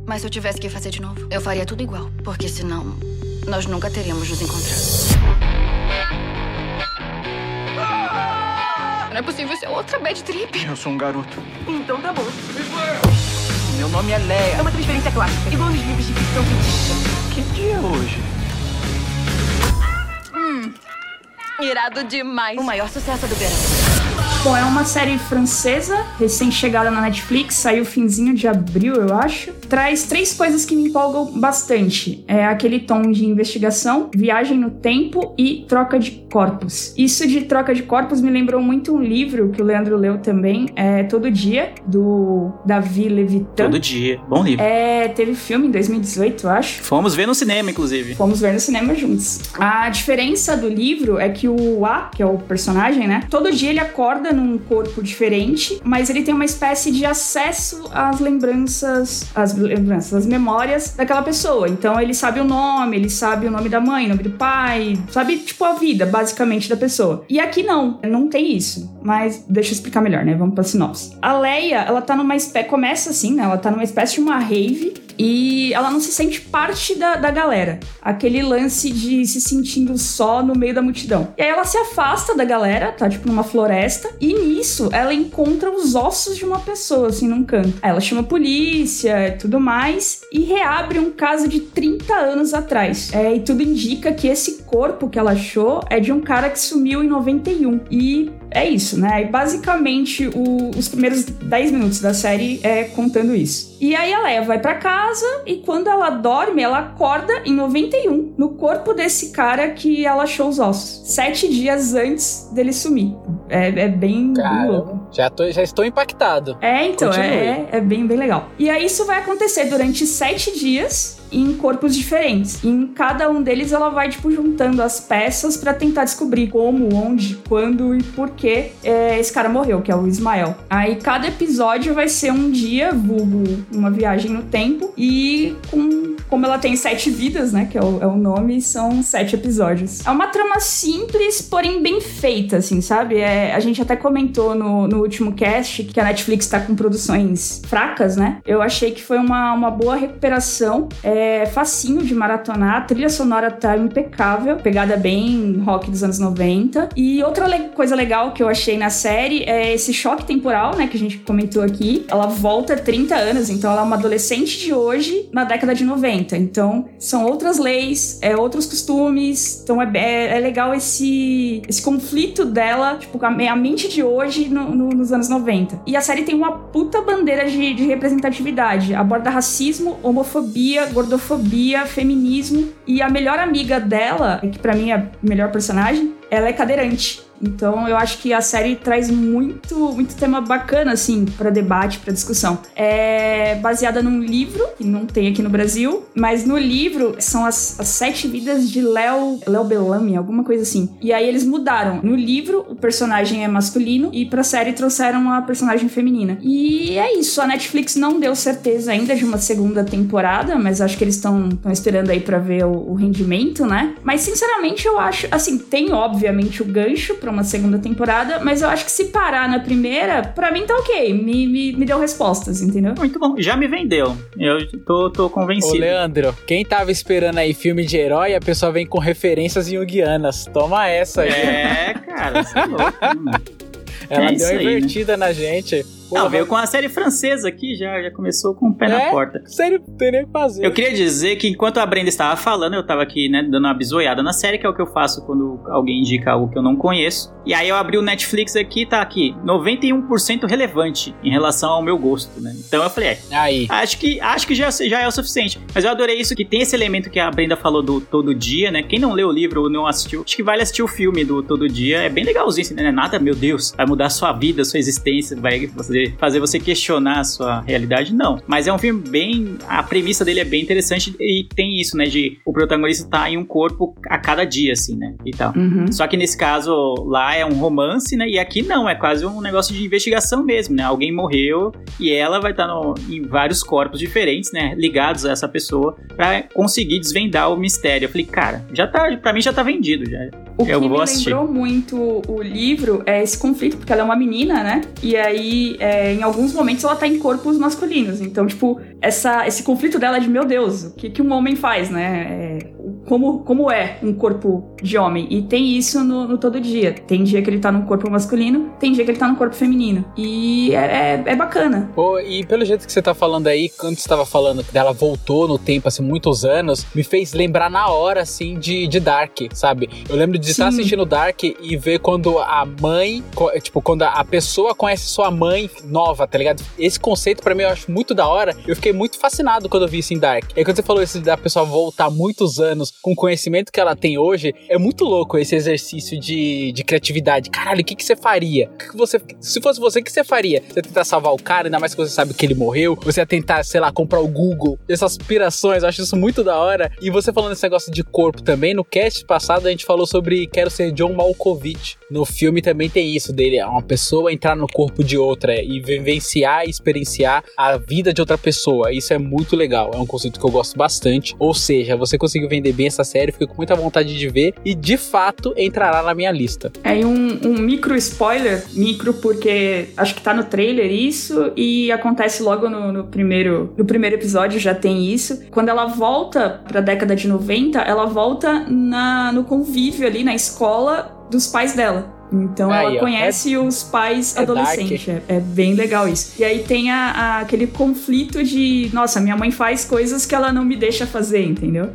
mas se eu tivesse que fazer de novo, eu faria tudo igual, porque senão nós nunca teríamos nos encontrado. Não é possível ser outra bad trip. Eu sou um garoto. Então tá bom. Meu nome é Leia. É uma transferência clássica, igual nos livros de ficção científica. Que dia é hoje? Hum, irado demais. O maior sucesso do verão. Bom, é uma série francesa, recém-chegada na Netflix, saiu finzinho de abril, eu acho. Traz três coisas que me empolgam bastante. É aquele tom de investigação, viagem no tempo e troca de corpos. Isso de troca de corpos me lembrou muito um livro que o Leandro leu também, é Todo Dia, do Davi Levitan. Todo dia. Bom livro. É, teve filme em 2018, eu acho. Fomos ver no cinema, inclusive. Fomos ver no cinema juntos. A diferença do livro é que o A, que é o personagem, né? Todo dia ele acorda num corpo diferente, mas ele tem uma espécie de acesso às lembranças, às lembranças, às memórias daquela pessoa. Então ele sabe o nome, ele sabe o nome da mãe, o nome do pai, sabe tipo a vida, basicamente, da pessoa. E aqui não, não tem isso. Mas deixa eu explicar melhor, né? Vamos pra sinopse. A Leia, ela tá numa espécie. Começa assim, né? Ela tá numa espécie de uma rave e ela não se sente parte da, da galera. Aquele lance de se sentindo só no meio da multidão. E aí ela se afasta da galera, tá tipo numa floresta, nisso ela encontra os ossos de uma pessoa, assim, num canto. Ela chama a polícia e tudo mais, e reabre um caso de 30 anos atrás. É, e tudo indica que esse corpo que ela achou é de um cara que sumiu em 91. E é isso, né? E basicamente o- os primeiros 10 minutos da série é contando isso. E aí a Leia vai pra casa e quando ela dorme, ela acorda em 91 no corpo desse cara que ela achou os ossos. Sete dias antes dele sumir. É, é bem, louco. Já, tô, já estou impactado. É, então, Continue. é, é bem, bem legal. E aí isso vai acontecer durante sete dias em corpos diferentes. E em cada um deles ela vai, tipo, juntando as peças pra tentar descobrir como, onde, quando e por que é, esse cara morreu, que é o Ismael. Aí cada episódio vai ser um dia, vulgo uma viagem no tempo, e com, como ela tem sete vidas, né, que é o, é o nome, são sete episódios. É uma trama simples, porém bem feita, assim, sabe? É, a gente até comentou no, no último cast que a Netflix tá com produções fracas, né? Eu achei que foi uma, uma boa recuperação. É facinho de maratonar, a trilha sonora tá impecável, pegada bem rock dos anos 90. E outra le- coisa legal que eu achei na série é esse choque temporal, né, que a gente comentou aqui. Ela volta 30 anos, então ela é uma adolescente de hoje na década de 90. Então, são outras leis, é outros costumes. Então é, é, é legal esse, esse conflito dela, tipo, a, a mente de hoje no- no- nos anos 90. E a série tem uma puta bandeira de, de representatividade. Aborda racismo, homofobia, gordofobia, feminismo. E a melhor amiga dela, que pra mim é a melhor personagem, ela é cadeirante. Então eu acho que a série traz muito, muito tema bacana, assim, pra debate, pra discussão. É baseada num livro, que não tem aqui no Brasil, mas no livro são as, as sete vidas de Léo, Léo Bellamy, alguma coisa assim. E aí eles mudaram. No livro, o personagem é masculino, e pra série trouxeram a personagem feminina. E é isso, a Netflix não deu certeza ainda de uma segunda temporada, mas acho que eles estão esperando aí pra ver o, o rendimento, né? Mas sinceramente eu acho, assim, tem obviamente o gancho pra uma segunda temporada, mas eu acho que se parar na primeira, pra mim tá ok. Me, me, me deu respostas, entendeu? Muito bom, já me vendeu. Eu tô, tô Ô, convencido. Leandro, quem tava esperando aí filme de herói, a pessoa vem com referências junguianas. Toma essa aí. É, cara, você é louco. né? Ela é deu uma aí, né? invertida na gente. Pô, Não, veio com a série francesa aqui, já, já começou com o pé na É? porta. Sério, tem nem o que fazer. Eu queria dizer que enquanto a Brenda estava falando, eu estava aqui, né, dando uma bisoiada na série, que é o que eu faço quando alguém indica algo que eu não conheço. E aí eu abri o Netflix aqui, tá aqui, 91% relevante em relação ao meu gosto, né? Então eu falei, é, Aí. acho que, acho que já, já é o suficiente. Mas eu adorei isso, que tem esse elemento que a Brenda falou do Todo Dia, né? Quem não leu o livro ou não assistiu, acho que vale assistir o filme do Todo Dia. É bem legalzinho, assim, né? É Nada, meu Deus, vai mudar sua vida, sua existência, vai fazer, fazer você questionar a sua realidade. Não. Mas é um filme bem. A premissa dele é bem interessante e tem isso, né? De o protagonista tá em um corpo a cada dia, assim, né? E tal. Uhum. Só que nesse caso lá é um romance, né? E aqui não, é quase um negócio de investigação mesmo, né? Alguém morreu e ela vai estar no- em vários corpos diferentes, né? Ligados a essa pessoa pra conseguir desvendar o mistério. Eu falei, cara, já tá, pra mim já tá vendido já. O eu que me assistir. lembrou muito o livro é esse conflito, porque ela é uma menina, né? E aí, é, em alguns momentos, ela tá em corpos masculinos. Então, tipo, essa, esse conflito dela é de, meu Deus, o que, que um homem faz, né? É, como, como é um corpo de homem? E tem isso no, no todo dia. Tem dia que ele tá num corpo masculino, tem dia que ele tá num corpo feminino. E é, é, é bacana. Pô, e pelo jeito que você tá falando aí, quando você tava falando que ela voltou no tempo, assim, muitos anos, me fez lembrar na hora, assim, de, de Dark, sabe? Eu lembro de estar Sim. assistindo Dark e ver quando a mãe, co- tipo, quando a pessoa conhece sua mãe nova, tá ligado? Esse conceito pra mim eu acho muito da hora. Eu fiquei muito fascinado quando eu vi isso em Dark. E aí, quando você falou isso da pessoa voltar muitos anos com o conhecimento que ela tem hoje, é muito louco esse exercício de, de criatividade. Caralho, o que, que você faria? Que que você, se fosse você, o que você faria? Você ia tentar salvar o cara, ainda mais que você sabe que ele morreu. Você ia tentar, sei lá, comprar o Google. Essas aspirações, eu acho isso muito da hora. E você falando esse negócio de corpo também, no cast passado a gente falou sobre Quero Ser John Malkovich. No filme também tem isso dele, é uma pessoa entrar no corpo de outra e vivenciar e experienciar a vida de outra pessoa. Isso é muito legal, é um conceito que eu gosto bastante. Ou seja, você conseguiu vender bem essa série, fiquei com muita vontade de ver e de fato entrará na minha lista. Aí um, um micro spoiler, micro porque acho que tá no trailer isso e acontece logo no, no primeiro no primeiro episódio já tem isso. Quando ela volta pra década de 90, ela volta na, no convívio ali na escola dos pais dela. Então Aí, ela conhece os pais é adolescentes. É, é bem legal isso. E aí tem a- a- aquele conflito de, nossa, minha mãe faz coisas que ela não me deixa fazer, entendeu?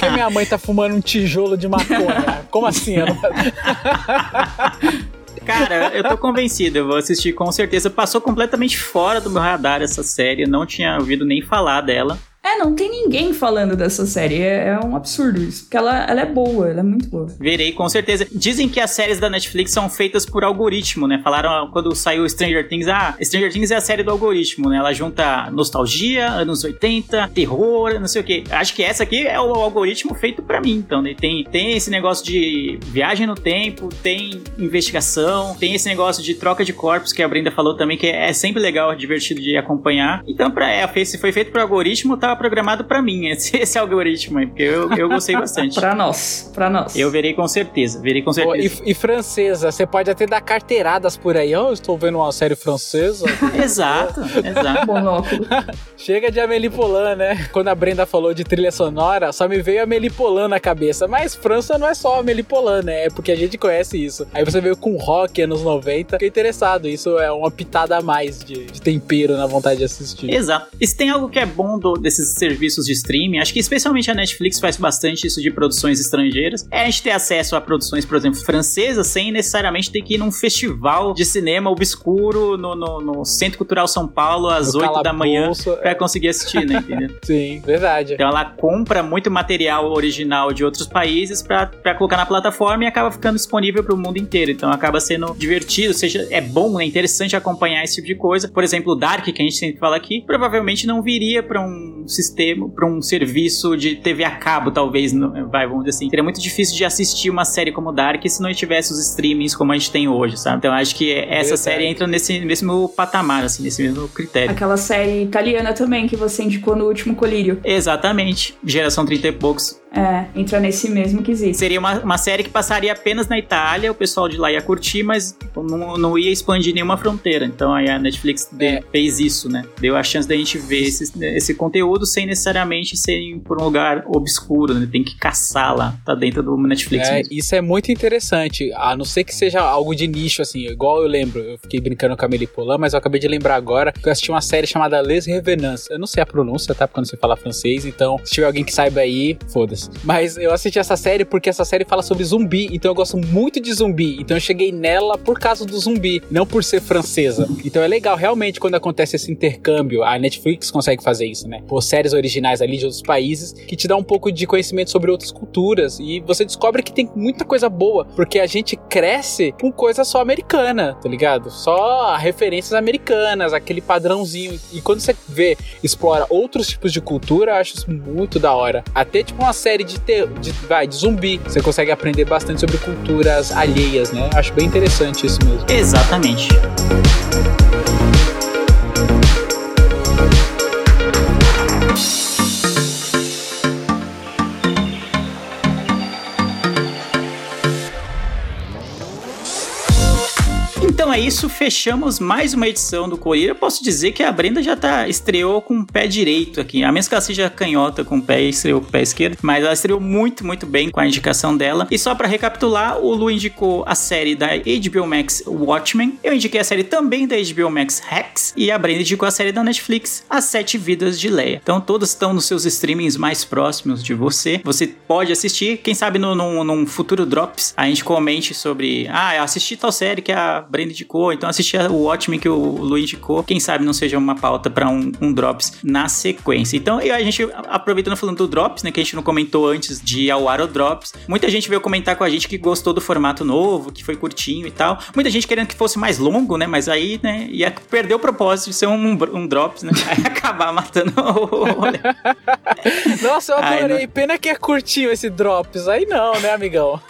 Que minha mãe tá fumando um tijolo de maconha? Como assim? Eu não... Cara, eu tô convencido, eu vou assistir com certeza. Passou completamente fora do meu radar essa série, eu não tinha ouvido nem falar dela. É, não tem ninguém falando dessa série. É, é, um absurdo isso. Porque ela, ela é boa, ela é muito boa. Verei, com certeza. Dizem que as séries da Netflix são feitas por algoritmo, né? Falaram quando saiu Stranger Things, ah, Stranger Things é a série do algoritmo, né? Ela junta nostalgia, anos 80, terror, não sei o quê. Acho que essa aqui é o algoritmo feito para mim, então, né? Tem, tem esse negócio de viagem no tempo, tem investigação, tem esse negócio de troca de corpos que a Brenda falou também, que é, sempre legal, divertido de acompanhar. Então, pra, é, se foi feito por algoritmo, tá programado para mim, esse, esse, algoritmo aí, porque eu, eu gostei bastante. pra nós, pra nós. Eu verei com certeza, verei com certeza. e, e, francesa, você pode até dar carteiradas por aí. Oh, eu estou vendo uma série francesa. exato, exato. Monóculo. Chega de Amélie Poulain, né? Quando a Brenda falou de trilha sonora, só me veio Amélie Poulain na cabeça. Mas França não é só Amélie Poulain, né? É porque a gente conhece isso. Aí você veio com rock anos 90, fiquei interessado. Isso é uma pitada a mais de, de tempero na vontade de assistir. Exato. E se tem algo que é bom do, desses esses serviços de streaming, acho que especialmente a Netflix faz bastante isso de produções estrangeiras, é a gente ter acesso a produções, por exemplo, francesas, sem necessariamente ter que ir num festival de cinema obscuro no, no, no Centro Cultural São Paulo às no 8 da manhã pra conseguir assistir, né? Entendeu? Sim, verdade. Então ela compra muito material original de outros países pra, pra colocar na plataforma e acaba ficando disponível pro mundo inteiro. Então acaba sendo divertido, seja, é bom, é interessante acompanhar esse tipo de coisa. Por exemplo, o Dark, que a gente sempre fala aqui, provavelmente não viria pra um sistema, para um serviço de TV a cabo, talvez, vai, vamos dizer assim. Seria muito difícil de assistir uma série como Dark se não tivesse os streamings como a gente tem hoje, sabe? Então acho que essa série entra nesse mesmo patamar, assim, nesse mesmo critério. Aquela série italiana também que você indicou no último Colírio. Exatamente. Geração 30 e poucos. É, entra nesse mesmo quesito. Seria uma, uma série que passaria apenas na Itália, o pessoal de lá ia curtir, mas não, não ia expandir nenhuma fronteira. Então aí a Netflix é. fez isso, né? Deu a chance da gente ver esse, esse conteúdo sem necessariamente ser por um lugar obscuro, né? Tem que caçar lá, tá dentro do Netflix. É, isso é muito interessante, a não ser que seja algo de nicho, assim, igual eu lembro, eu fiquei brincando com a Amélie Poulain, mas eu acabei de lembrar agora que eu assisti uma série chamada Les Revenants. Eu não sei a pronúncia, tá? Porque eu não sei falar francês, então se tiver alguém que saiba aí, foda-se. Mas eu assisti essa série porque essa série fala sobre zumbi, então eu gosto muito de zumbi. Então eu cheguei nela por causa do zumbi, não por ser francesa. Então é legal, realmente, quando acontece esse intercâmbio, a Netflix consegue fazer isso, né? Por séries originais ali de outros países, que te dá um pouco de conhecimento sobre outras culturas. E você descobre que tem muita coisa boa, porque a gente cresce com coisa só americana, tá ligado? Só referências americanas, aquele padrãozinho. E quando você vê, explora outros tipos de cultura, eu acho isso muito da hora. Até tipo uma série de, de, vai, de zumbi, você consegue aprender bastante sobre culturas alheias, né? Acho bem interessante isso mesmo. Exatamente. É isso, fechamos mais uma edição do Correio. Eu posso dizer que a Brenda já tá estreou com o pé direito aqui. A menos que ela seja canhota com o pé e estreou com o pé esquerdo, mas ela estreou muito, muito bem com a indicação dela. E só para recapitular, o Lu indicou a série da HBO Max Watchmen. Eu indiquei a série também da HBO Max Hacks e a Brenda indicou a série da Netflix As Sete Vidas de Leia. Então todas estão nos seus streamings mais próximos de você. Você pode assistir, quem sabe num futuro Drops a gente comente sobre, ah, assisti tal série que a Brenda então assisti o Watchmen que o Lu indicou. Quem sabe não seja uma pauta para um, um, Drops na sequência. Então, e a gente, aproveitando falando do Drops, né, que a gente não comentou antes de ao ar o Drops, muita gente veio comentar com a gente que gostou do formato novo, que foi curtinho e tal. Muita gente querendo que fosse mais longo, né, mas aí, né, ia perder o propósito de ser um, um, um Drops, né, aí acabar matando o Nossa, eu adorei. Ai, Pena que é curtinho esse Drops. Aí não, né, amigão?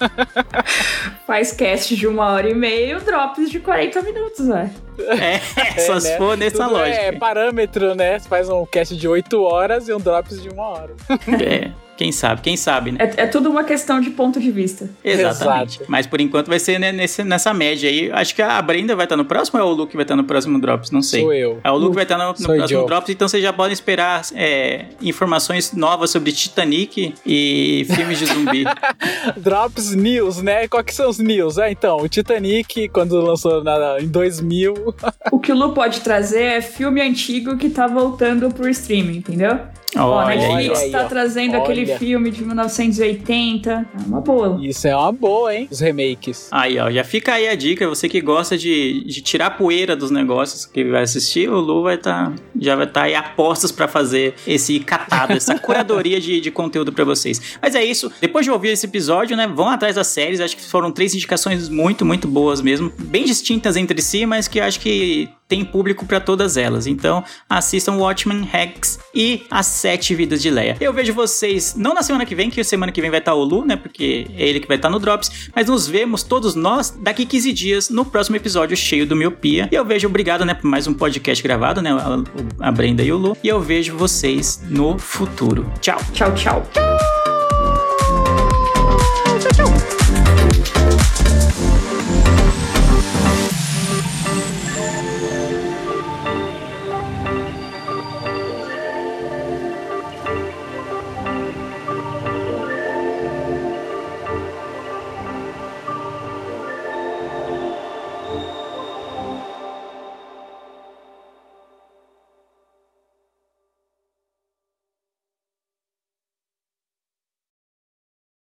Faz cast de uma hora e meia, o Drops de 40 minutos, velho. É, só é, se né? for nessa Tudo lógica. É parâmetro, né? Você faz um cast de 8 horas e um drops de uma hora. É. Quem sabe, quem sabe, né? É, é tudo uma questão de ponto de vista. Exatamente. Exato. Mas por enquanto vai ser né, nesse, nessa média aí. Acho que a Brenda vai estar no próximo ou é o Luke vai estar no próximo Drops? Não sei. Sou eu. É o Luke vai estar no, no próximo Joe. Drops, então vocês já podem esperar é, informações novas sobre Titanic e filmes de zumbi. drops News, né? Quais que são os news? É, então, o Titanic, quando lançou na, em 2000. O que o Lu pode trazer é filme antigo que tá voltando pro streaming, entendeu? A Olha aí, Netflix aí, tá ó. trazendo Olha. aquele filme de 1980. É uma boa. Isso é uma boa, hein? Os remakes. Aí, ó, já fica aí a dica, você que gosta de, de tirar poeira dos negócios que vai assistir, o Lu vai tá, já vai estar tá aí a postos pra fazer esse catado, essa curadoria de, de conteúdo pra vocês. Mas é isso, depois de ouvir esse episódio, né, vão atrás das séries, acho que foram três indicações muito, muito boas mesmo, bem distintas entre si, mas que acho que tem público pra todas elas. Então, assistam Watchmen, Rex e As Sete Vidas de Leia. Eu vejo vocês não na semana que vem, que semana que vem vai estar o Lu, né? Porque é ele que vai estar no Drops, mas nos vemos todos nós daqui 15 dias no próximo episódio cheio do Miopia. E eu vejo, obrigado, né, por mais um podcast gravado, né? A, a Brenda e o Lu. E eu vejo vocês no futuro. Tchau. Tchau, tchau.